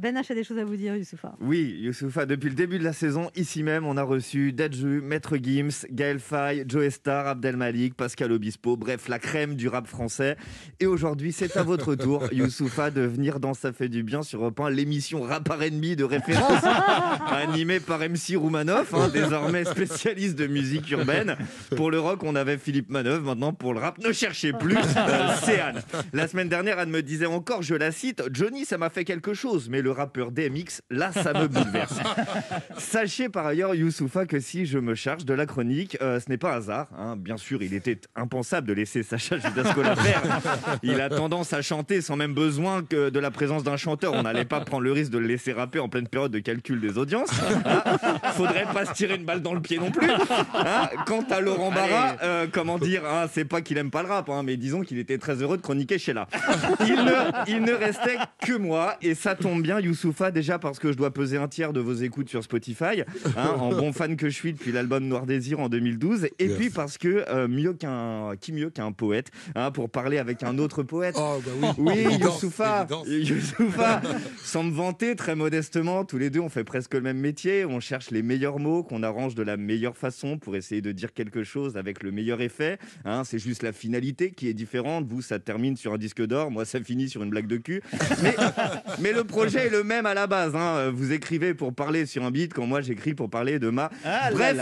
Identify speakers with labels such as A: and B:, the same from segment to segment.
A: Ben H a des choses à vous dire, Youssoufa.
B: Oui, Youssoufa, depuis le début de la saison, ici même, on a reçu Dadju, Maître Gims, Gaël Faye, Joe Star, Abdel Malik, Pascal Obispo, bref, la crème du rap français. Et aujourd'hui, c'est à votre tour, Youssoufa, de venir dans Ça fait du bien sur Europe 1, l'émission Rap Enemy de référence, animée par MC Roumanoff, hein, désormais spécialiste de musique urbaine. Pour le rock, on avait Philippe Manœuvre, maintenant pour le rap, ne cherchez plus, euh, c'est Anne. La semaine dernière, Anne me disait encore, je la cite, Johnny, ça m'a fait quelque chose, mais le rappeur DMX, là, ça me bouleverse. Sachez par ailleurs, Youssoufa, que si je me charge de la chronique, euh, ce n'est pas hasard. hein. Bien sûr, il était impensable de laisser Sacha Judasco la faire. Il a tendance à chanter sans même besoin que de la présence d'un chanteur. On n'allait pas prendre le risque de le laisser rapper en pleine période de calcul des audiences. hein. Faudrait pas se tirer une balle dans le pied non plus. hein. Quant à Laurent Barra, euh, comment dire, hein, c'est pas qu'il aime pas le rap, mais disons qu'il était très heureux de chroniquer chez là. Il ne, il ne restait que moi, et ça tombe bien, Youssoufa, déjà parce que je dois peser un tiers de vos écoutes sur Spotify, hein, en bon fan que je suis depuis l'album Noir Désir en 2012, et
C: Yes.
B: puis parce que euh, mieux qu'un, qui mieux qu'un poète, hein, pour parler avec un autre poète.
C: Oh, bah oui.
B: Oui, Youssoufa. Youssoufa, sans me vanter, très modestement, tous les deux, on fait presque le même métier. On cherche les meilleurs mots qu'on arrange de la meilleure façon pour essayer de dire quelque chose avec le meilleur effet. Hein, c'est juste la finalité qui est différente. Vous, ça termine sur un disque d'or. Moi, ça finit sur une blague de cul. Mais, mais le projet le même à la base. hein. Vous écrivez pour parler sur un beat quand moi, j'écris pour parler de ma... Bref,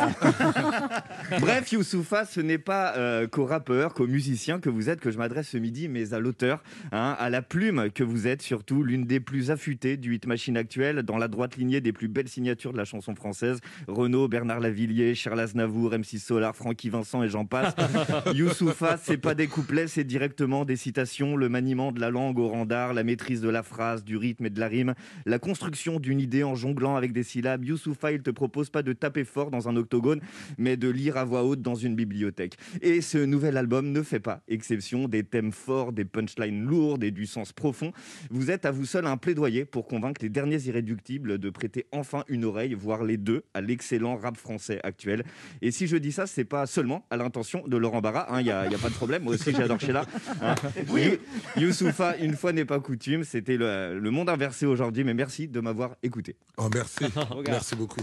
B: Bref, Youssoufa, ce n'est pas euh, qu'aux rappeurs, qu'aux musiciens que vous êtes que je m'adresse ce midi, mais à l'auteur, hein, à la plume que vous êtes, surtout l'une des plus affûtées du hit machine actuel, dans la droite lignée des plus belles signatures de la chanson française. Renaud, Bernard Lavillier, Charles Aznavour, MC Solar, Francky Vincent et j'en passe. Youssoufa, c'est pas des couplets, c'est directement des citations, le maniement de la langue au rang d'art, la maîtrise de la phrase, du rythme et de la rime, la construction d'une idée en jonglant avec des syllabes. Youssoufa, il te propose pas de taper fort dans un octogone, mais de lire à voix haute dans une bibliothèque. Et ce nouvel album ne fait pas exception des thèmes forts, des punchlines lourdes et du sens profond. Vous êtes à vous seul un plaidoyer pour convaincre les derniers irréductibles de prêter enfin une oreille, voire les deux, à l'excellent rap français actuel. Et si je dis ça, c'est pas seulement à l'intention de Laurent Barra, il n'y a, y a pas de problème, moi aussi j'adore Sheila. Hein. You- Youssoufa, une fois n'est pas coutume, c'était le, le monde inversé aujourd'hui, mais merci de m'avoir écouté.
C: Oh, merci. merci beaucoup.